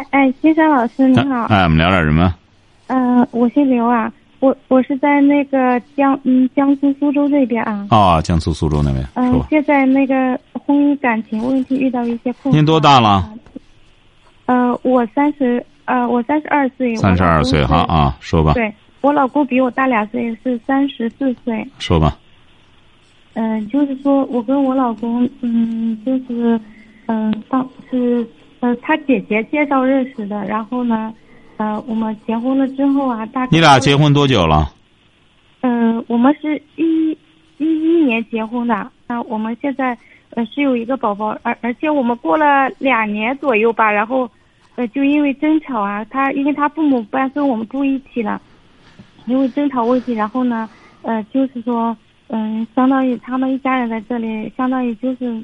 哎哎，金山老师你好。哎，我们聊点什么？嗯、我姓刘啊，我我是在那个江嗯江苏苏州这边啊。啊、江苏苏州那边，嗯。现在那个婚姻感情问题遇到一些困难。您多大了？呃，我三十呃我三十二岁。三十二岁，哈哈。啊，说吧，对我老公比我大两岁，是三十四岁。说吧。嗯、就是说我跟我老公，嗯，就是，嗯、当是呃他姐姐介绍认识的，然后呢，呃，我们结婚了之后啊，大概你俩结婚多久了？嗯，我们是一一一年结婚的，那我们现在呃是有一个宝宝，而而且我们过了两年左右吧，然后呃就因为争吵啊，他因为他父母搬跟我们住一起了，因为争吵问题，然后呢，呃就是说，嗯，相当于他们一家人在这里，相当于就是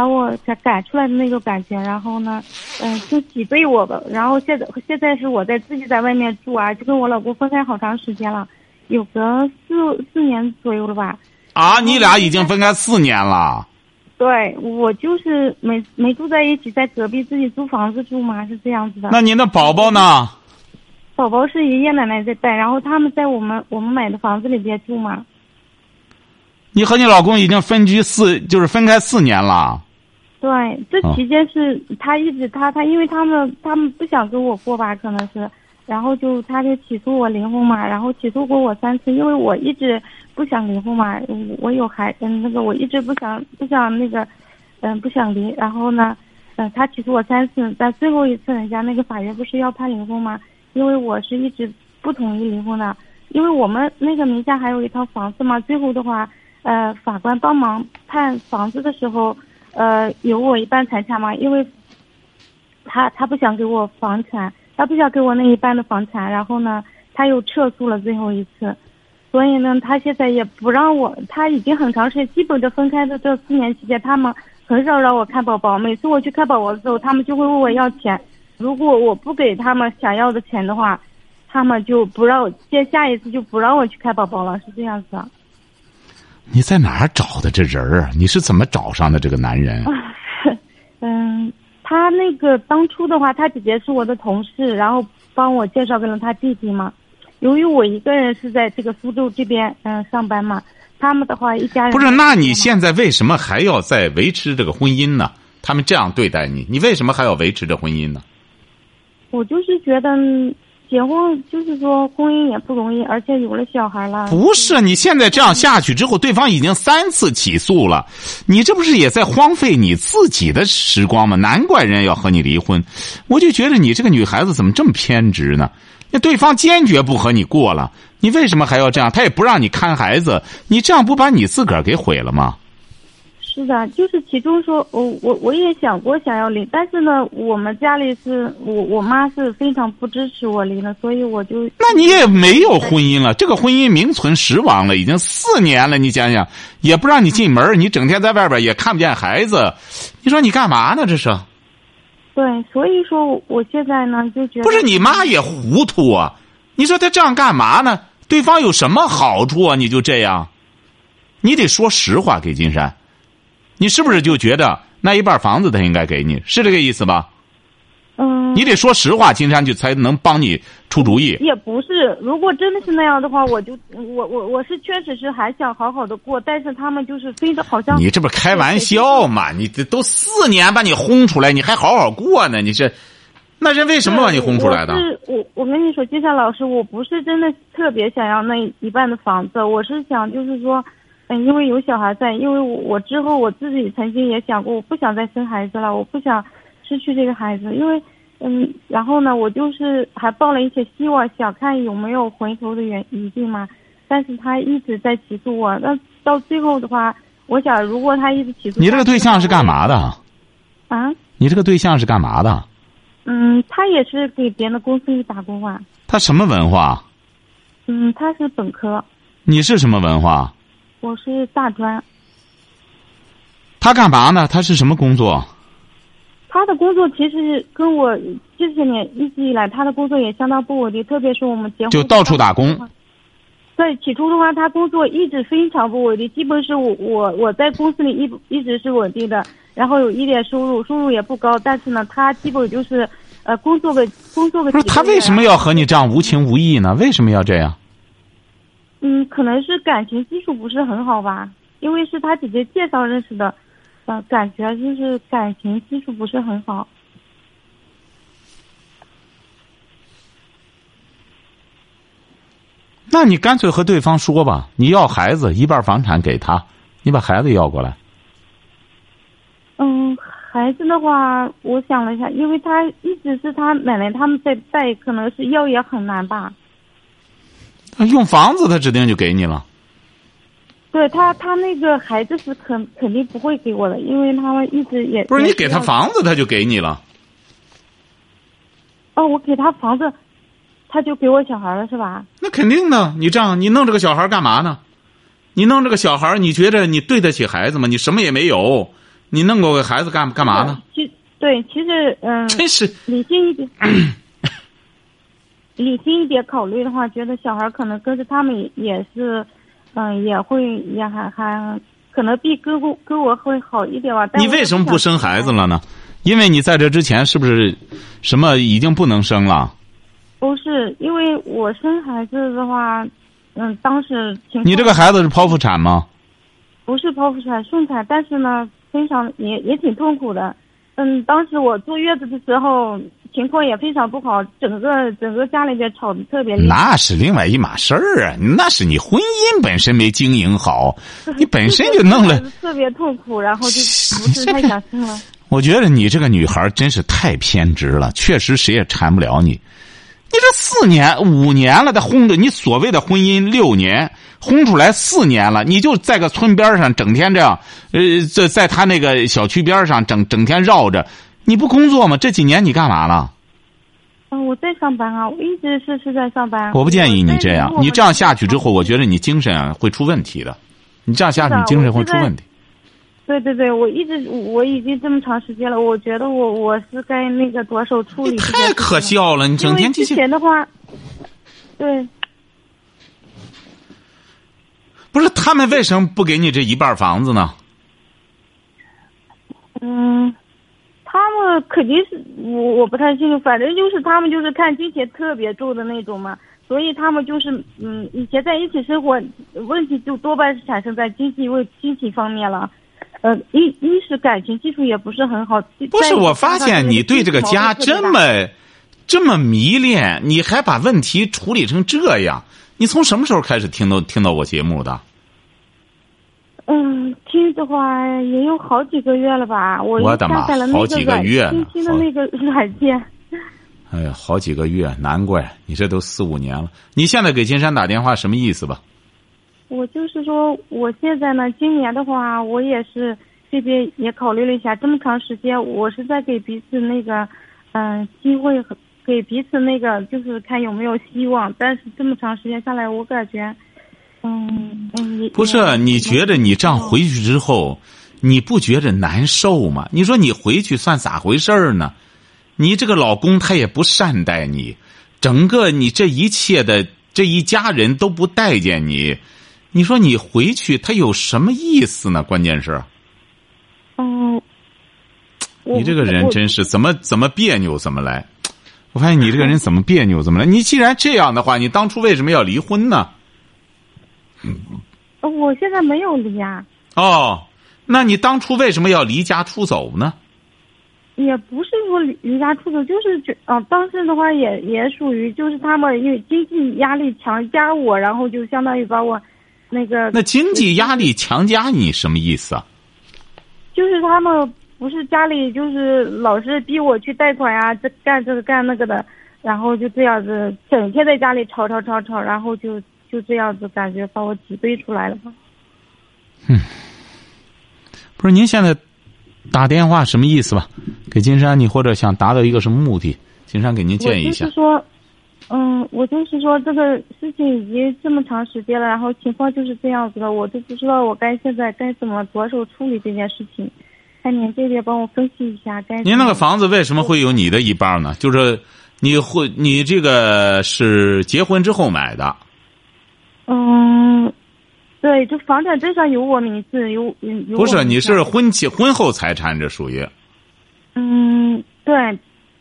把我赶赶出来的那个感觉，然后呢，嗯、就挤兑我吧，然后现在现在是我在自己在外面住啊，就跟我老公分开好长时间了。有个四四年左右了吧。啊，你俩已经分开四年了。对，我就是没没住在一起，在隔壁自己租房子住嘛，是这样子的。那您的宝宝呢？宝宝是爷爷奶奶在带，然后他们在我们我们买的房子里边住嘛。你和你老公已经分居四，就是分开四年了。对，这哦期间是他一直他他，因为他们他们不想跟我过吧，可能是，然后就他就起诉我离婚嘛，然后起诉过我三次，因为我一直不想离婚嘛，嗯我有孩嗯那个我一直不想不想那个，嗯不想离，然后呢，呃他起诉我三次，但最后一次人家那个法院不是要判离婚吗？因为我是一直不同意离婚的，因为我们那个名下还有一套房子嘛，最后的话，呃法官帮忙判房子的时候。呃，有我一半财产嘛，因为他他不想给我房产，他不想给我那一半的房产，然后呢，他又撤诉了最后一次，所以呢，他现在也不让我，他已经很长时间，基本的分开的这四年期间，他们很少让我看宝宝，每次我去看宝宝的时候，他们就会问我要钱，如果我不给他们想要的钱的话，他们就不让我，接下一次就不让我去看宝宝了，是这样子的。你在哪儿找的这人儿啊？你是怎么找上的这个男人？嗯，他那个当初的话，他姐姐是我的同事，然后帮我介绍给了他弟弟嘛。由于我一个人是在这个苏州这边嗯、上班嘛，他们的话一家人不是，那你现在为什么还要再维持这个婚姻呢？他们这样对待你，你为什么还要维持这婚姻呢？我就是觉得嗯结婚就是说婚姻也不容易，而且有了小孩了。不是，你现在这样下去之后，对方已经三次起诉了，你这不是也在荒废你自己的时光吗？难怪人家要和你离婚，我就觉得你这个女孩子怎么这么偏执呢？那对方坚决不和你过了，你为什么还要这样？他也不让你看孩子，你这样不把你自个儿给毁了吗？是的，就是其中说，我我我也想过想要离，但是呢，我们家里是我我妈是非常不支持我离的，所以我就那你也没有婚姻了，这个婚姻名存实亡了，已经四年了。你想想，也不让你进门，你整天在外边也看不见孩子，你说你干嘛呢？这是对，所以说我现在呢就觉得不是你妈也糊涂啊？你说她这样干嘛呢？对方有什么好处啊？你就这样，你得说实话给金山，你是不是就觉得那一半房子他应该给你？是这个意思吧？嗯，你得说实话，金山就才能帮你出主意。也不是，如果真的是那样的话，我就我我我是确实是还想好好的过，但是他们就是非得好像你这不是开玩笑嘛？你这都四年把你轰出来，你还好好过呢？你这，那人为什么把你轰出来的？是我我跟你说，金山老师，我不是真的特别想要那一半的房子，我是想就是说，嗯，因为有小孩在，因为我我之后我自己曾经也想过，我不想再生孩子了，我不想失去这个孩子，因为嗯，然后呢，我就是还抱了一些希望，想看有没有回头的原余地嘛。但是他一直在起诉我，那到最后的话，我想如果他一直起诉，你这个对象是干嘛的？啊？你这个对象是干嘛的？嗯，他也是给别的公司里打工啊。他什么文化？嗯，他是本科，你是什么文化？我是大专。他干嘛呢？他是什么工作？他的工作其实跟我这些年一直以来，他的工作也相当不稳定，特别是我们结婚就到处打工。对，起初的话，他工作一直非常不稳定，基本是我我我在公司里一一直是稳定的，然后有一点收入，收入也不高，但是呢，他基本就是呃工作个工作个。不是他为什么要和你这样无情无义呢？为什么要这样？嗯，可能是感情基础不是很好吧，因为是他姐姐介绍认识的，呃，感觉就是感情基础不是很好。那你干脆和对方说吧，你要孩子，一半房产给他，你把孩子要过来。嗯，孩子的话，我想了一下，因为他一直是他奶奶他们在带，可能是要也很难吧。用房子，他指定就给你了。对他，他那个孩子是肯肯定不会给我的，因为他们一直也不是你给他房子，他就给你了。哦，我给他房子。他就给我小孩了是吧？那肯定的，你这样，你弄这个小孩干嘛呢？你弄这个小孩，你觉得你对得起孩子吗？你什么也没有，你弄个孩子干干嘛呢？其对，其实嗯，真是理性一点，理性一点考虑的话，觉得小孩可能跟着他们也是，嗯，也会也还还可能比跟我跟我会好一点吧。你为什么不生孩子了呢？因为你在这之前是不是什么已经不能生了？不是，因为我生孩子的话，嗯，当时你这个孩子是剖腹产吗？不是剖腹产，顺产，但是呢，非常也也挺痛苦的。嗯，当时我坐月子的时候，情况也非常不好，整个整个家里边吵得特别。那是另外一码事儿啊，那是你婚姻本身没经营好，你本身就弄了特别痛苦，然后就不是太想生了。我觉得你这个女孩真是太偏执了，确实谁也缠不了你。你这四年五年了，他轰的你所谓的婚姻六年，轰出来四年了，你就在个村边上整天这样，呃，在在他那个小区边上整整天绕着，你不工作吗？这几年你干嘛了？嗯，我在上班啊，我一直是是在上班。我不建议你这样，你这样下去之后，我觉得你精神会出问题的。你这样下去，你精神会出问题。对对对，我一直我已经这么长时间了，我觉得我我是该那个着手处理。太可笑了！你整天之前的话，对，不是他们为什么不给你这一半房子呢？嗯，他们肯定是我我不太清楚，反正就是他们就是看金钱特别重的那种嘛，所以他们就是嗯，以前在一起生活，问题就多半是产生在经济问经济方面了。呃，一一是感情基础也不是很好。不是，我发现你对这个家这么这么迷恋，你还把问题处理成这样。你从什么时候开始听到听到我节目的？嗯，听的话也有好几个月了吧。我我的妈，好几个月呢。新的那个软件。哎呀，好几个月，难怪你这都四五年了。你现在给金山打电话什么意思吧？我就是说，我现在呢，今年的话，我也是这边也考虑了一下，这么长时间，我是在给彼此那个，嗯，机会和给彼此那个，就是看有没有希望。但是这么长时间下来，我感觉，嗯嗯，不是，你觉得你这样回去之后，你不觉得难受吗？你说你回去算咋回事儿呢？你这个老公他也不善待你，整个你这一切的这一家人都不待见你。你说你回去他有什么意思呢？关键是，嗯，你这个人真是怎么怎么别扭怎么来。我发现你这个人怎么别扭怎么来。你既然这样的话，你当初为什么要离婚呢？我现在没有离啊。哦，那你当初为什么要离家出走呢？也不是说离离家出走，就是觉啊，当时的话也也属于就是他们因为经济压力强加我，然后就相当于把我。那个那经济压力强加你什么意思啊？就是他们不是家里就是老是逼我去贷款呀，这干这个干那个的，然后就这样子整天在家里吵吵吵吵，然后就就这样子感觉把我挤兑出来了。嗯，不是您现在打电话什么意思吧？给金山，你或者想达到一个什么目的？金山给您建议一下。就是说，嗯，我就是说这个事情已经这么长时间了，然后情况就是这样子了，我都不知道我该现在该怎么着手处理这件事情。看您这边帮我分析一下该。您那个房子为什么会有你的一半呢？就是你会你这个是结婚之后买的？嗯，对，就房产证上有我名字，有有。不是，你是婚前婚后财产，这属于。嗯，对，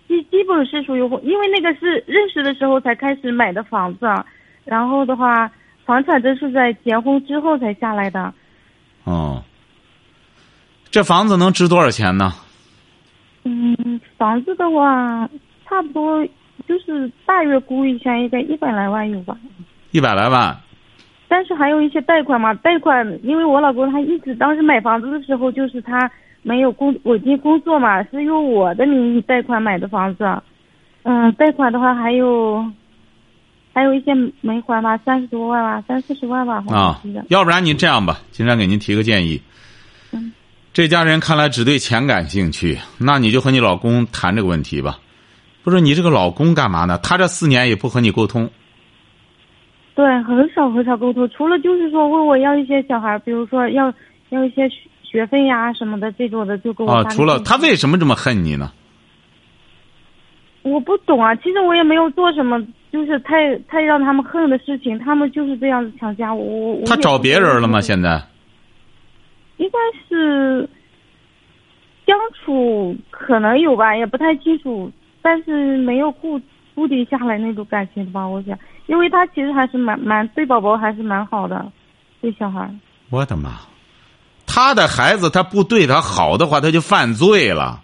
基基本是属于婚，因为那个是认识的时候才开始买的房子，然后的话，房产证是在结婚之后才下来的。哦。这房子能值多少钱呢？嗯，房子的话，差不多就是大约估一下，应该一百来万有吧。一百来万。但是还有一些贷款嘛，贷款，因为我老公他一直当时买房子的时候，就是他没有工稳定工作嘛，是用我的名义贷款买的房子。嗯，贷款的话还有，还有一些没还吧，三十多万吧，三四十万吧。啊，要不然你这样吧，金山给您提个建议。嗯。这家人看来只对钱感兴趣，那你就和你老公谈这个问题吧。不是你这个老公干嘛呢？他这四年也不和你沟通。对，很少很少沟通，除了就是说问我要一些小孩，比如说要要一些学费呀什么的这种的，就跟我。啊，除了他为什么这么恨你呢？我不懂啊，其实我也没有做什么，就是太太让他们恨的事情，他们就是这样子强加我。我他找别人了吗？现在？应该是相处可能有吧，也不太清楚，但是没有固固定下来那种感情吧，我想，因为他其实还是蛮蛮对宝宝还是蛮好的，对小孩。我的妈！他的孩子他不对他好的话，他就犯罪了。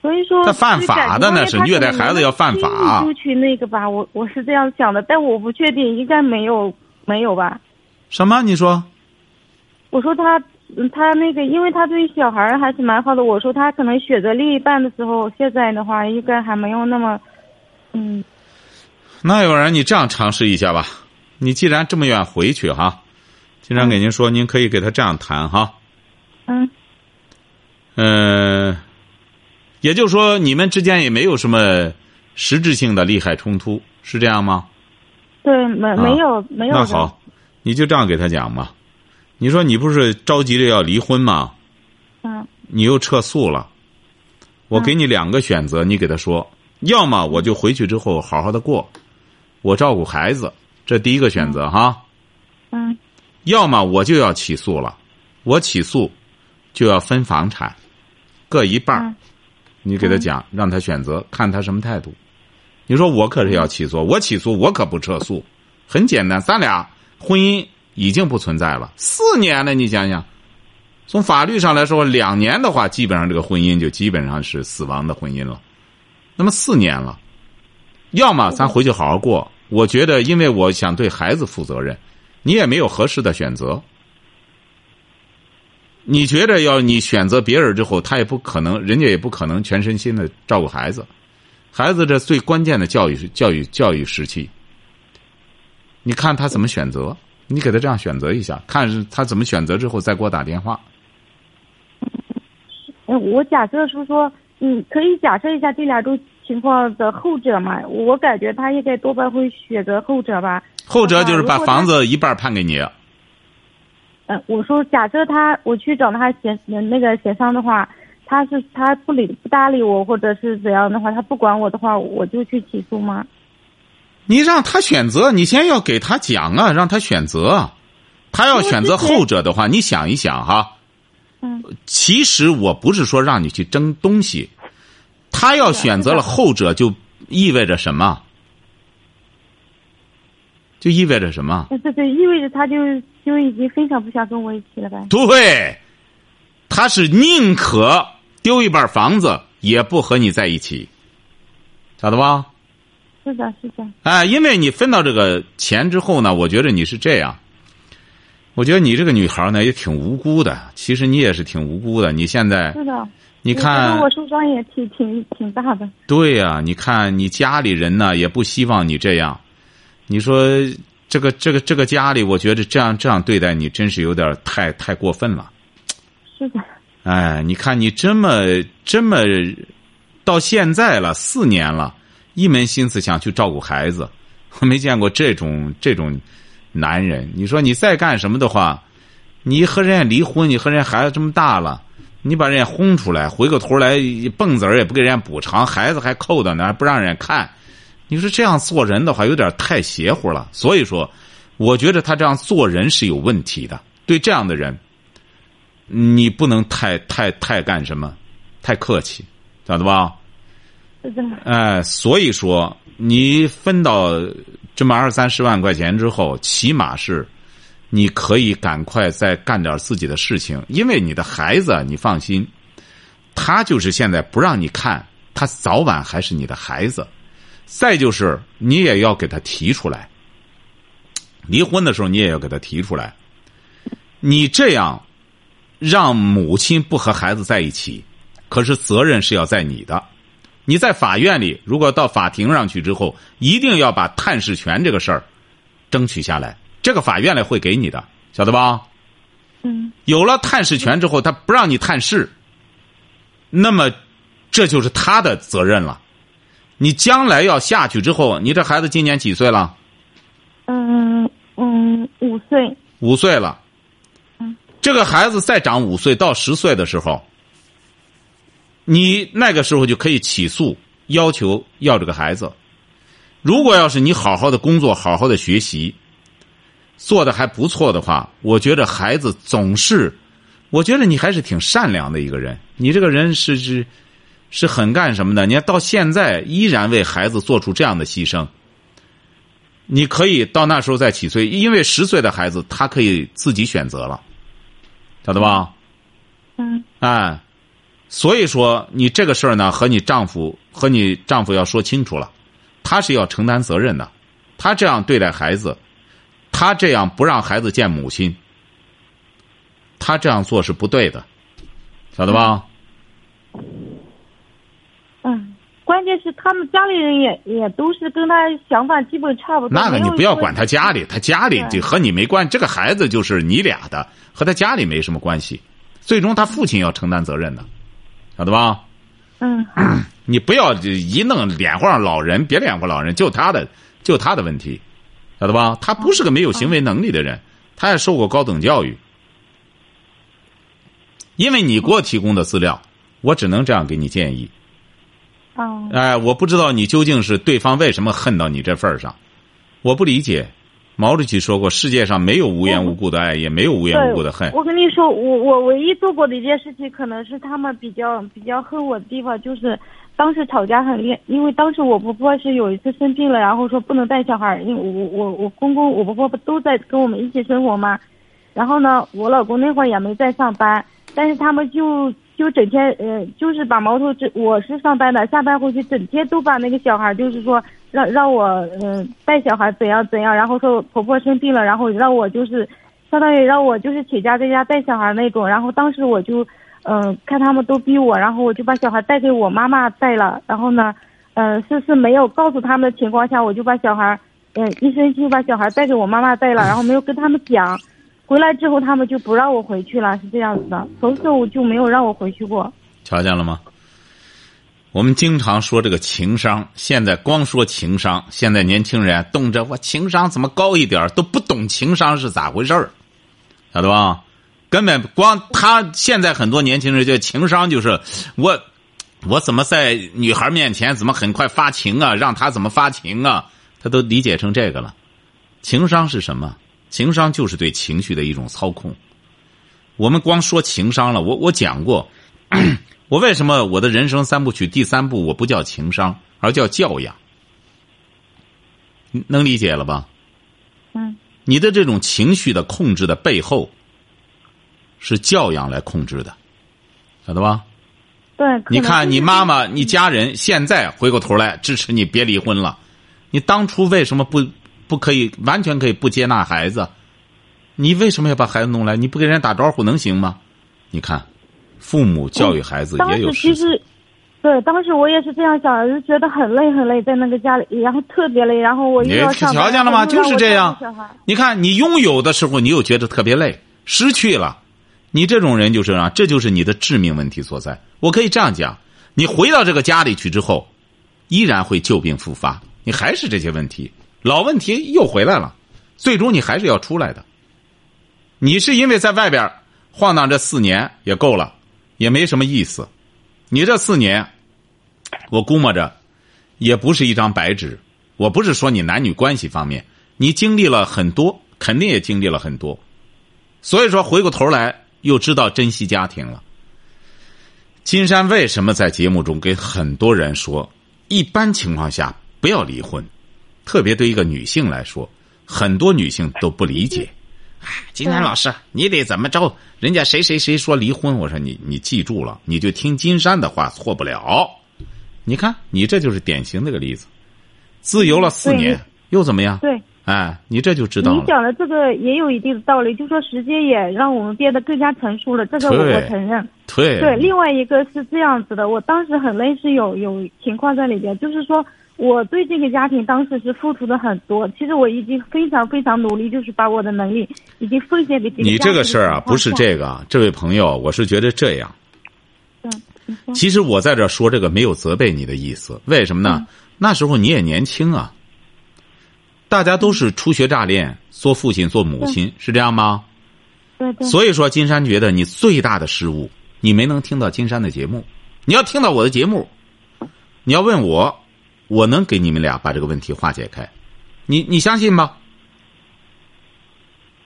所以说他犯法的那是虐待孩子要犯法。出去那个吧，我我是这样想的，但我不确定，应该没有没有吧？什么？你说？我说他。嗯，他那个，因为他对小孩还是蛮好的。我说他可能选择另一半的时候，现在的话应该还没有那么，嗯。那要不然你这样尝试一下吧。你既然这么愿回去哈，经常给您说，您可以给他这样谈哈。嗯。嗯，也就是说，你们之间也没有什么实质性的利害冲突，是这样吗？对，没没有没有。那好，你就这样给他讲吧。你说你不是着急着要离婚吗？嗯。你又撤诉了，我给你两个选择，你给他说，要么我就回去之后好好的过，我照顾孩子，这第一个选择哈。嗯。要么我就要起诉了，我起诉就要分房产，各一半儿。你给他讲，让他选择，看他什么态度。你说我可是要起诉，我起诉我可不撤诉，很简单，咱俩婚姻。已经不存在了，四年了，你想想，从法律上来说，两年的话，基本上这个婚姻就基本上是死亡的婚姻了。那么四年了，要么咱回去好好过。我觉得，因为我想对孩子负责任，你也没有合适的选择。你觉得要你选择别人之后，他也不可能，人家也不可能全身心的照顾孩子。孩子这最关键的教育教育教育时期，你看他怎么选择。你给他这样选择一下，看他怎么选择之后再给我打电话。哎，我假设是说，嗯，可以假设一下这两种情况的后者嘛？我感觉他应该多半会选择后者吧。后者就是把房子一半判给你。嗯，我说假设他我去找他协那个协商的话，他是他不理不搭理我，或者是怎样的话，他不管我的话，我就去起诉吗？你让他选择，你先要给他讲啊，让他选择。他要选择后者的话，你想一想哈。嗯。其实我不是说让你去争东西，他要选择了后者，就意味着什么？就意味着什么？对对，意味着他就就已经非常不想跟我一起了呗。对，他是宁可丢一半房子，也不和你在一起，晓得吧？是的，是的。哎，因为你分到这个钱之后呢，我觉得你是这样。我觉得你这个女孩呢也挺无辜的，其实你也是挺无辜的。你现在是的，你看我受伤也挺挺挺大的。对呀，你看你家里人呢也不希望你这样。你说这个这个这个家里，我觉得这样这样对待你，真是有点太太过分了。是的。哎，你看你这么这么到现在了四年了。一门心思想去照顾孩子，我没见过这种这种男人。你说你再干什么的话，你和人家离婚，你和人家孩子这么大了，你把人家轰出来，回过头来蹦子儿也不给人家补偿，孩子还扣到那儿不让人家看。你说这样做人的话，有点太邪乎了。所以说，我觉得他这样做人是有问题的。对这样的人，你不能太太太干什么，太客气，晓得吧？哎，所以说你分到这么二三十万块钱之后，起码是你可以赶快再干点自己的事情，因为你的孩子，你放心，他就是现在不让你看，他早晚还是你的孩子。再就是，你也要给他提出来。离婚的时候，你也要给他提出来。你这样让母亲不和孩子在一起，可是责任是要在你的。你在法院里，如果到法庭上去之后，一定要把探视权这个事儿争取下来。这个法院里会给你的，晓得吧？嗯。有了探视权之后，他不让你探视，那么这就是他的责任了。你将来要下去之后，你这孩子今年几岁了？嗯嗯，五岁。五岁了。嗯。这个孩子再长五岁到十岁的时候，你那个时候就可以起诉，要求要这个孩子。如果要是你好好的工作，好好的学习，做的还不错的话，我觉得孩子总是，我觉得你还是挺善良的一个人。你这个人是是。是很干什么的？你看到现在依然为孩子做出这样的牺牲。你可以到那时候再起诉，因为十岁的孩子他可以自己选择了，晓得吧？嗯。哎，所以说你这个事儿呢，和你丈夫和你丈夫要说清楚了，他是要承担责任的。他这样对待孩子，他这样不让孩子见母亲，他这样做是不对的，晓得吧？嗯，关键是他们家里人也也都是跟他想法基本差不多。那个你不要管他家里，他家里就和你没关。这个孩子就是你俩的，和他家里没什么关系。最终他父亲要承担责任的，晓得吧？嗯。你不要一弄脸上老人，别脸上老人，就他的就他的问题，晓得吧？他不是个没有行为能力的人，他也受过高等教育。因为你给我提供的资料，我只能这样给你建议。哦，哎，我不知道你究竟是对方为什么恨到你这份儿上，我不理解。毛主席说过，世界上没有无缘无故的爱，也没有无缘无故的恨。我跟你说，我我唯一做过的一件事情，可能是他们比较比较恨我的地方，就是当时吵架很厉害。因为当时我婆婆是有一次生病了，然后说不能带小孩，因为我我我公公我婆婆不都在跟我们一起生活吗？然后呢，我老公那会儿也没在上班，但是他们就。就整天，呃，就是把矛头这我是上班的，下班回去整天都把那个小孩，就是说让让我，嗯，带小孩怎样怎样，然后说婆婆生病了，然后让我就是，相当于让我就是请假在家带小孩那种。然后当时我就，嗯，看他们都逼我，然后我就把小孩带给我妈妈带了。然后呢，嗯，是是没有告诉他们的情况下，我就把小孩，嗯，一生气把小孩带给我妈妈带了，然后没有跟他们讲。回来之后，他们就不让我回去了，是这样子的。从此我就没有让我回去过。瞧见了吗？我们经常说这个情商，现在光说情商，现在年轻人动着我情商怎么高一点都不懂情商是咋回事儿，晓得吧？根本光他现在很多年轻人就情商就是我，我怎么在女孩面前怎么很快发情啊？让他怎么发情啊？他都理解成这个了。情商是什么？情商就是对情绪的一种操控。我们光说情商了，我我讲过，我为什么我的人生三部曲第三部我不叫情商，而叫教养？能理解了吧？嗯。你的这种情绪的控制的背后，是教养来控制的，晓得吧？对。你看，你妈妈、你家人现在回过头来支持你别离婚了，你当初为什么不？不可以完全可以不接纳孩子，你为什么要把孩子弄来？你不跟人家打招呼能行吗？你看，父母教育孩子也有其实，对，当时我也是这样想，就觉得很累很累，在那个家里，然后特别累，然后我又要上条件了吗？就是这样。你看，你拥有的时候，你又觉得特别累；失去了，你这种人就是啊，这就是你的致命问题所在。我可以这样讲：你回到这个家里去之后，依然会旧病复发，你还是这些问题。老问题又回来了，最终你还是要出来的。你是因为在外边晃荡这四年也够了，也没什么意思。你这四年，我估摸着也不是一张白纸。我不是说你男女关系方面，你经历了很多，肯定也经历了很多。所以说，回过头来又知道珍惜家庭了。金山为什么在节目中给很多人说，一般情况下不要离婚？特别对一个女性来说，很多女性都不理解。哎，金山老师，你得怎么着？人家谁谁谁说离婚，我说你你记住了，你就听金山的话，错不了。你看，你这就是典型的个例子。自由了四年，又怎么样？对，哎，你这就知道了。你讲的这个也有一定的道理，就说时间也让我们变得更加成熟了，这个我承认。对。对，另外一个是这样子的，我当时很累，是有有情况在里边，就是说我对这个家庭当时是付出的很多，其实我已经非常非常努力，就是把我的能力已经奉献给这个你这个事儿啊，不是这个，这位朋友，我是觉得这样。嗯。其实我在这说这个没有责备你的意思，为什么呢？那时候你也年轻啊，大家都是初学乍练，做父亲做母亲是这样吗？对对。所以说，金山觉得你最大的失误，你没能听到金山的节目。你要听到我的节目，你要问我，我能给你们俩把这个问题化解开。你你相信吗？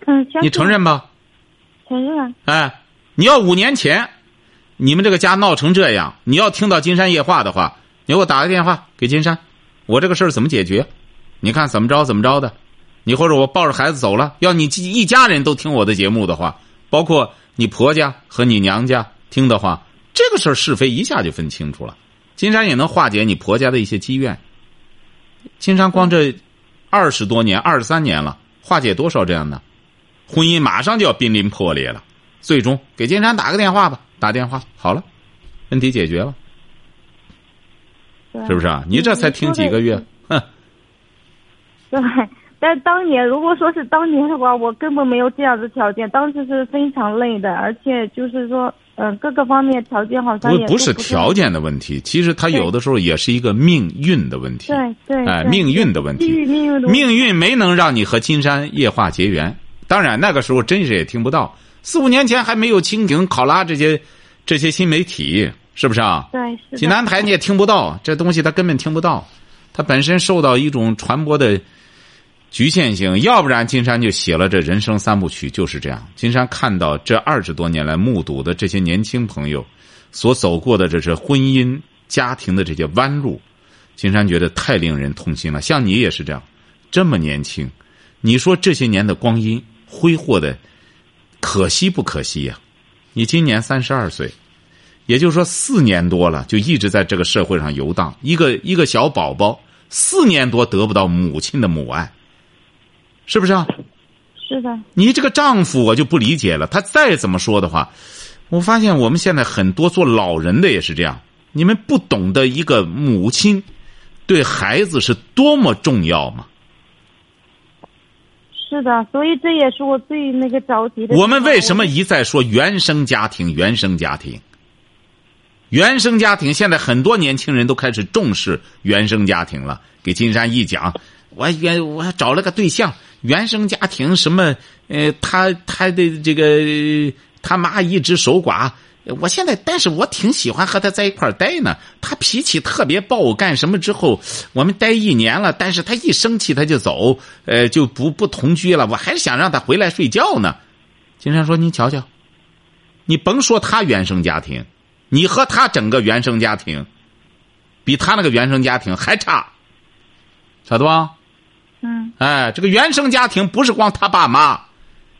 嗯，相信。你承认吧？承认。哎，你要五年前，你们这个家闹成这样，你要听到金山夜话的话，你给我打个电话给金山。我这个事儿怎么解决？你看怎么着怎么着的？你或者我抱着孩子走了，要你一家人都听我的节目的话，包括你婆家和你娘家听的话，这个事儿是非一下就分清楚了。金山也能化解你婆家的一些积怨。金山光这二十多年、二十三年了，化解多少这样的婚姻，马上就要濒临破裂了。最终给金山打个电话吧，打电话好了，问题解决了。是不是啊？你这才听几个月，哼。对，但当年如果说是当年的话，我根本没有这样的条件，当时是非常累的，而且就是说，嗯，各个方面条件好像也不是条件的问题，其实他有的时候也是一个命运的问题。对对，哎，命运的问题，命运没能让你和金山夜话结缘。当然那个时候真是也听不到，四五年前还没有蜻蜓、考拉这些这些新媒体。是不是啊？对，济南台你也听不到这东西，他根本听不到，他本身受到一种传播的局限性。要不然金山就写了这人生三部曲，就是这样。金山看到这二十多年来目睹的这些年轻朋友所走过的这是婚姻家庭的这些弯路，金山觉得太令人痛心了。像你也是这样，这么年轻，你说这些年的光阴挥霍的可惜不可惜呀？你今年三十二岁。也就是说，四年多了，就一直在这个社会上游荡。一个一个小宝宝，四年多得不到母亲的母爱，是不是啊？是的。你这个丈夫，我就不理解了。他再怎么说的话，我发现我们现在很多做老人的也是这样。你们不懂得一个母亲对孩子是多么重要吗？是的，所以这也是我最那个着急的。我们为什么一再说原生家庭？原生家庭？原生家庭，现在很多年轻人都开始重视原生家庭了。给金山一讲，我原我找了个对象，原生家庭什么？呃，他他的这个他妈一直守寡，我现在但是我挺喜欢和他在一块待呢。他脾气特别暴，干什么之后我们待一年了，但是他一生气他就走，呃，就不不同居了。我还是想让他回来睡觉呢。金山说：“你瞧瞧，你甭说他原生家庭。”你和他整个原生家庭，比他那个原生家庭还差，晓得吧？嗯。哎，这个原生家庭不是光他爸妈，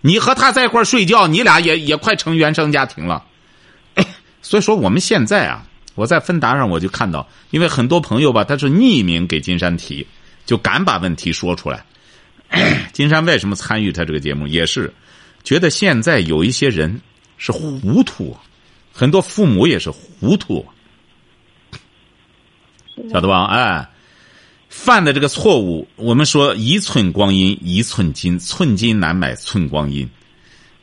你和他在一块睡觉，你俩也也快成原生家庭了。所以说，我们现在啊，我在芬达上我就看到，因为很多朋友吧，他是匿名给金山提，就敢把问题说出来。金山为什么参与他这个节目，也是觉得现在有一些人是糊涂。很多父母也是糊涂，晓得吧？哎，犯的这个错误，我们说一寸光阴一寸金，寸金难买寸光阴。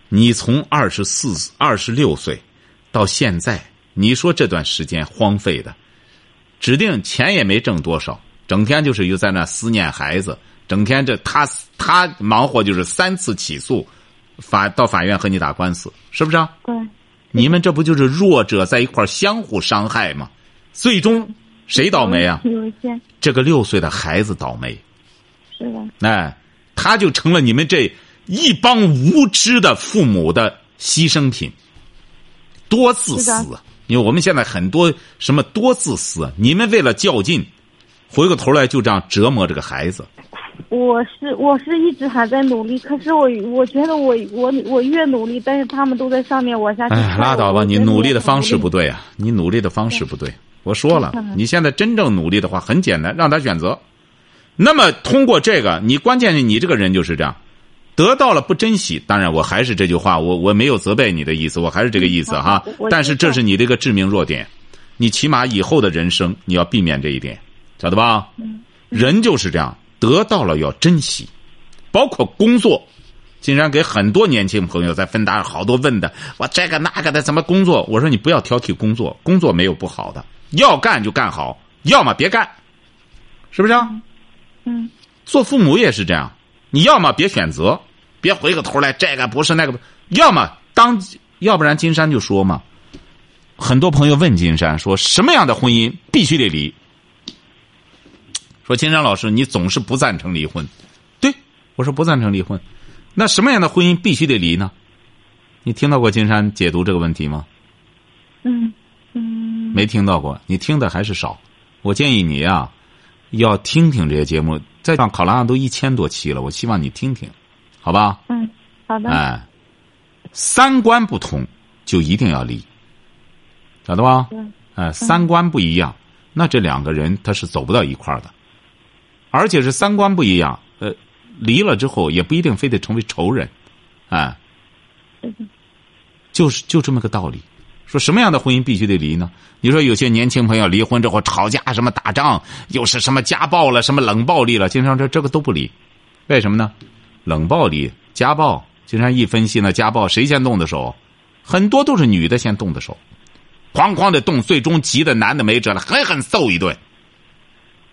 你从二十四、二十六岁到现在，你说这段时间荒废的，指定钱也没挣多少，整天就是又在那思念孩子，整。天这他他忙活就是三次起诉，法到法院和你打官司，是不是啊？对，你们这不就是弱者在一块相互伤害吗？最终谁倒霉啊？这个六岁的孩子倒霉，是的，哎，他就成了你们这一帮无知的父母的牺牲品，多自私！因为我们现在很多什么多自私啊，你们为了较劲，回过头来就这样折磨这个孩子。我是我是一直还在努力，可是我我觉得我我我越努力，但是他们都在上面，我下去。哎，拉倒吧！你努力的方式不对。对啊，你努力的方式不对。我说了嗯，你现在真正努力的话很简单，让他选择。那么通过这个，你关键是你这个人就是这样，得到了不珍惜。当然，我还是这句话，我我没有责备你的意思，我还是这个意思哈。但是这是你这个致命弱点，你起码以后的人生你要避免这一点，晓得吧？人就是这样，得到了要珍惜，包括工作。竟然给很多年轻朋友在芬达好多问的，我这个那个的怎么工作？我说你不要挑剔工作，工作没有不好的，要干就干好，要么别干，是不是、啊？嗯，做父母也是这样，你要么别选择，别回过头来这个不是那个，要么当，要不然金山就说嘛，很多朋友问金山说什么样的婚姻必须得离？说金山老师，你总是不赞成离婚，对我说不赞成离婚，那什么样的婚姻必须得离呢？你听到过金山解读这个问题吗？嗯嗯，没听到过，你听的还是少。我建议你啊，要听听这些节目。再上考拉上都一千多期了，我希望你听听，好吧？嗯，好的，哎，三观不同就一定要离，晓得吧？嗯哎，三观不一样，那这两个人他是走不到一块儿的，而且是三观不一样，呃，离了之后也不一定非得成为仇人，哎，就是就这么个道理。说什么样的婚姻必须得离呢？你说有些年轻朋友离婚之后吵架，什么打仗，又是什么家暴了，什么冷暴力了，经常这这个都不离，为什么呢？冷暴力、家暴，经常一分析呢，家暴谁先动的手？很多都是女的先动的手，哐哐的动，最终急的男的没辙了，狠狠揍一顿。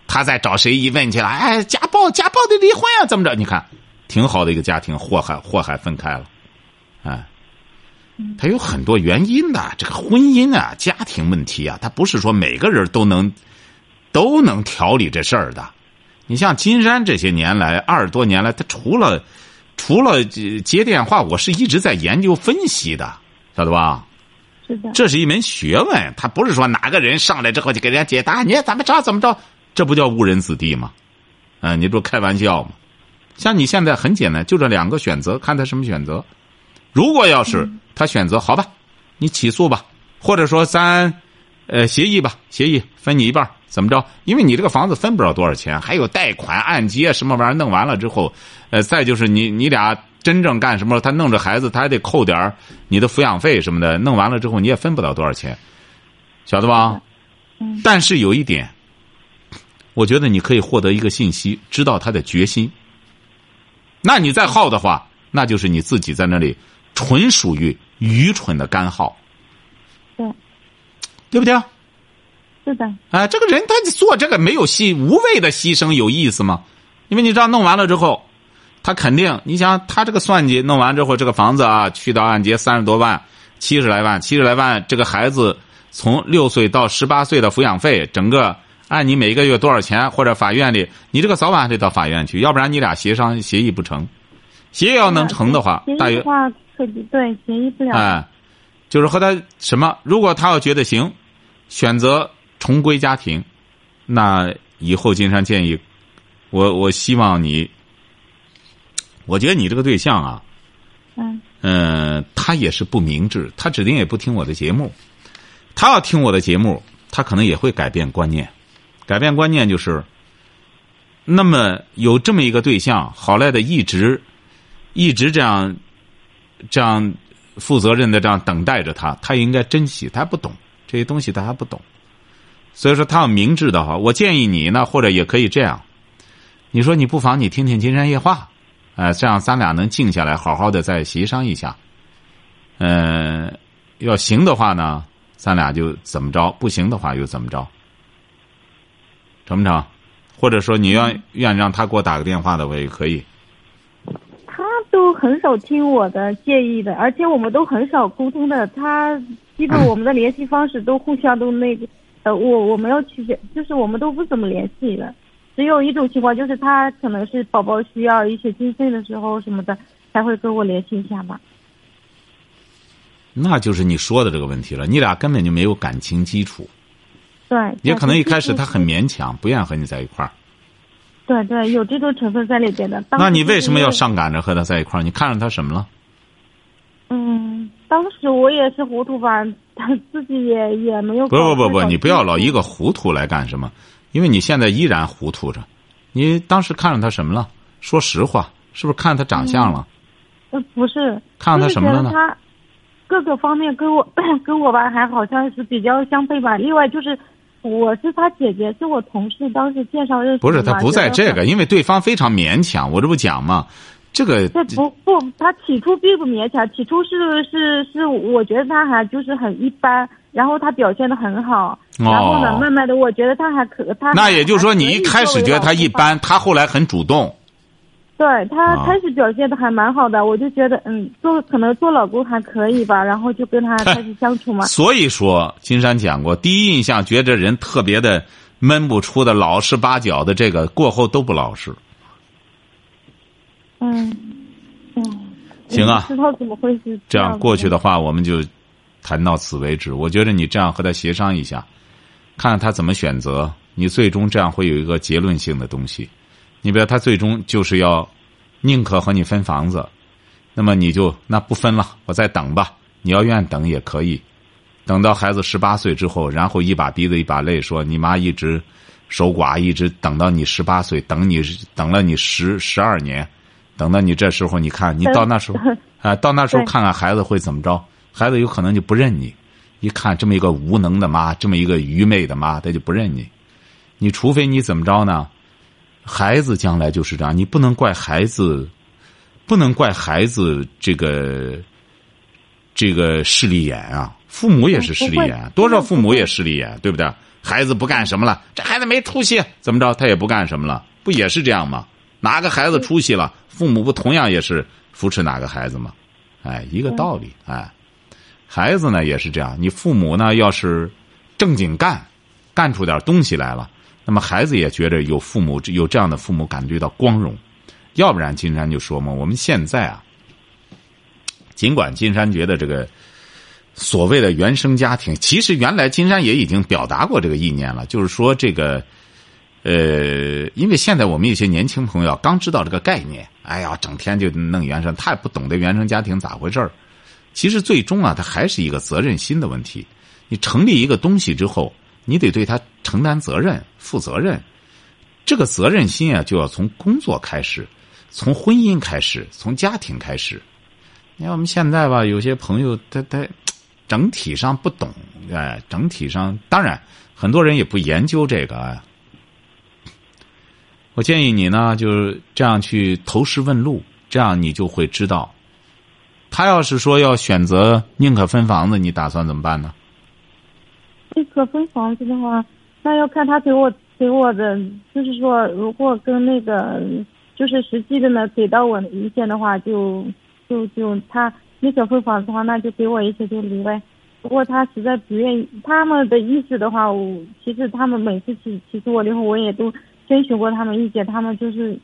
他再找谁一问去了，哎，家暴，家暴得离婚啊，怎么着？你看，挺好的一个家庭，祸害祸害分开了，哎。它有很多原因的，这个婚姻啊、家庭问题啊，它不是说每个人都能都能调理这事儿的。你像金山这些年来二十多年来，他除了除了接电话，我是一直在研究分析的，晓得吧？是的，这是一门学问，他不是说哪个人上来之后就给人家解答，你怎么着怎么着，这不叫误人子弟吗？啊，你不是开玩笑吗？像你现在很简单，就这两个选择，看他什么选择。如果要是他选择好吧，你起诉吧，或者说咱呃协议吧，协议分你一半，怎么着？因为你这个房子分不了多少钱，还有贷款、按揭什么玩意儿，弄完了之后，呃，再就是你你俩真正干什么，他弄着孩子，他还得扣点儿你的抚养费什么的，弄完了之后你也分不了多少钱，晓得吧？嗯但是有一点，我觉得你可以获得一个信息，知道他的决心。那你再耗的话，那就是你自己在那里纯属于愚蠢的干耗，对，对不对？是的，哎，这个人他做这个没有牺无谓的牺牲有意思吗？因为你知道弄完了之后，他肯定你想他这个算计弄完之后，这个房子啊去到按揭三十多万，七十来万，七十来万，这个孩子从六岁到十八岁的抚养费，整个按你每个月多少钱，或者法院里你这个早晚还得到法院去，要不然你俩协商协议不成，协议要能成的话大约对协议不了，哎，就是和他什么？如果他要觉得行，选择重归家庭，那以后金山建议，我我希望你，我觉得你这个对象啊，嗯。嗯、他也是不明智，他指定也不听我的节目，他要听我的节目，他可能也会改变观念，改变观念就是，那么有这么一个对象，好赖的一直，一直这样，这样负责任的这样等待着他，他应该珍惜，他不懂这些东西，他还不懂，所以说他要明智的话，我建议你呢，或者也可以这样，你说你不妨你听听《金山夜话》。呃，这样咱俩能静下来，好好的再协商一下。呃，要行的话呢，咱俩就怎么着；不行的话又怎么着？成不成？或者说你要愿让他给我打个电话的，我也可以。他都很少听我的建议的，而且我们都很少沟通的。他基本我们的联系方式都互相都那个，呃，我我们要去，就是我们都不怎么联系了。只有一种情况，就是他可能是宝宝需要一些经费的时候什么的，才会跟我联系一下吧。那就是你说的这个问题了，你俩根本就没有感情基础。对。也可能一开始他很勉强，不愿和你在一块儿。对对，有这种成分在里边的。那你为什么要上赶着和他在一块儿？你看上他什么了？嗯，当时我也是糊涂吧，他自己也也没有。不不不不，你不要老一个糊涂来干什么？因为你现在依然糊涂着。你当时看上他什么了？说实话，是不是看他长相了？呃，不是。看上他什么了呢？他各个方面跟我 跟我吧，还好像是比较相配吧。另外就是。我是他姐姐，是我同事当时介绍认识。不是他不在这个，因为对方非常勉强。我这不讲吗？这个。这不不，他起初并不勉强，起初是是是，我觉得他还就是很一般，然后他表现的很好，然后呢，慢慢的我觉得他还可他。那也就是说，你一开始觉得他一般，他后来很主动。对他开始表现的还蛮好的，我就觉得嗯，做可能做老公还可以吧，然后就跟他开始相处嘛。所以说，金山讲过，第一印象觉得人特别的闷不出的、老实巴交的，这个过后都不老实。嗯，嗯，行啊。知道怎么回事？这样过去的话，我们就谈到此为止。我觉得你这样和他协商一下，看看他怎么选择，你最终这样会有一个结论性的东西。你比如他最终就是要宁可和你分房子，那么你就那不分了，我再等吧。你要愿等也可以，等到孩子十八岁之后，然后一把鼻子一把泪说：“你妈一直守寡，一直等到你十八岁，等你等了你十十二年，等到你这时候，你看你到那时候啊，到那时候看看孩子会怎么着？孩子有可能就不认你。一看这么一个无能的妈，这么一个愚昧的妈，他就不认你。你除非你怎么着呢？”孩子将来就是这样，你不能怪孩子，不能怪孩子这个这个势利眼啊！父母也是势利眼，多少父母也势利眼，对不对？孩子不干什么了，这孩子没出息，怎么着？他也不干什么了，不也是这样吗？哪个孩子出息了，父母不同样也是扶持哪个孩子吗？哎，一个道理，哎，孩子呢也是这样，你父母呢要是正经干，干出点东西来了。那么孩子也觉得有父母有这样的父母感觉到光荣，要不然金山就说嘛，我们现在啊，尽管金山觉得这个所谓的原生家庭，其实原来金山也已经表达过这个意念了，就是说这个，呃，因为现在我们有些年轻朋友刚知道这个概念，哎呀，整天就弄原生，他也不懂得原生家庭咋回事儿。其实最终啊，他还是一个责任心的问题。你成立一个东西之后。你得对他承担责任、负责任，这个责任心啊，就要从工作开始，从婚姻开始，从家庭开始。你看我们现在吧，有些朋友他他整体上不懂，哎，整体上当然很多人也不研究这个。我建议你呢，就是这样去投石问路，这样你就会知道，他要是说要选择宁可分房子，你打算怎么办呢？可分房子的话，那要看他给我给我的，就是说，如果跟那个就是实际的呢，给到我意见的话，就就就他宁可分房子的话，那就给我一些就离呗。如果他实在不愿意，他们的意思的话，我其实他们每次起起诉我离婚，我也都征询过他们意见，他们就是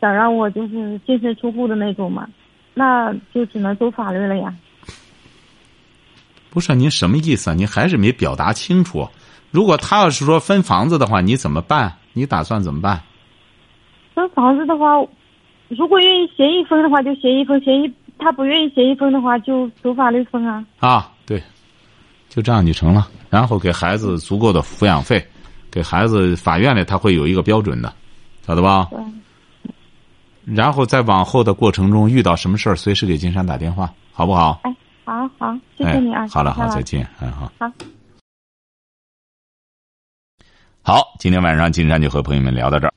想让我就是净身出户的那种嘛，那就只能走法律了呀。不是您什么意思啊？您还是没表达清楚。如果他要是说分房子的话，你怎么办？你打算怎么办？分房子的话，如果愿意协议分的话，就协议分；协议他不愿意协议分的话，就走法律分啊。啊，对，就这样就成了。然后给孩子足够的抚养费，给孩子法院里他会有一个标准的，晓得吧？对。然后在往后的过程中遇到什么事儿，随时给金山打电话，好不好？哎。好好，谢谢你啊！好了，好，再见，嗯，好。好，好，今天晚上金山就和朋友们聊到这儿。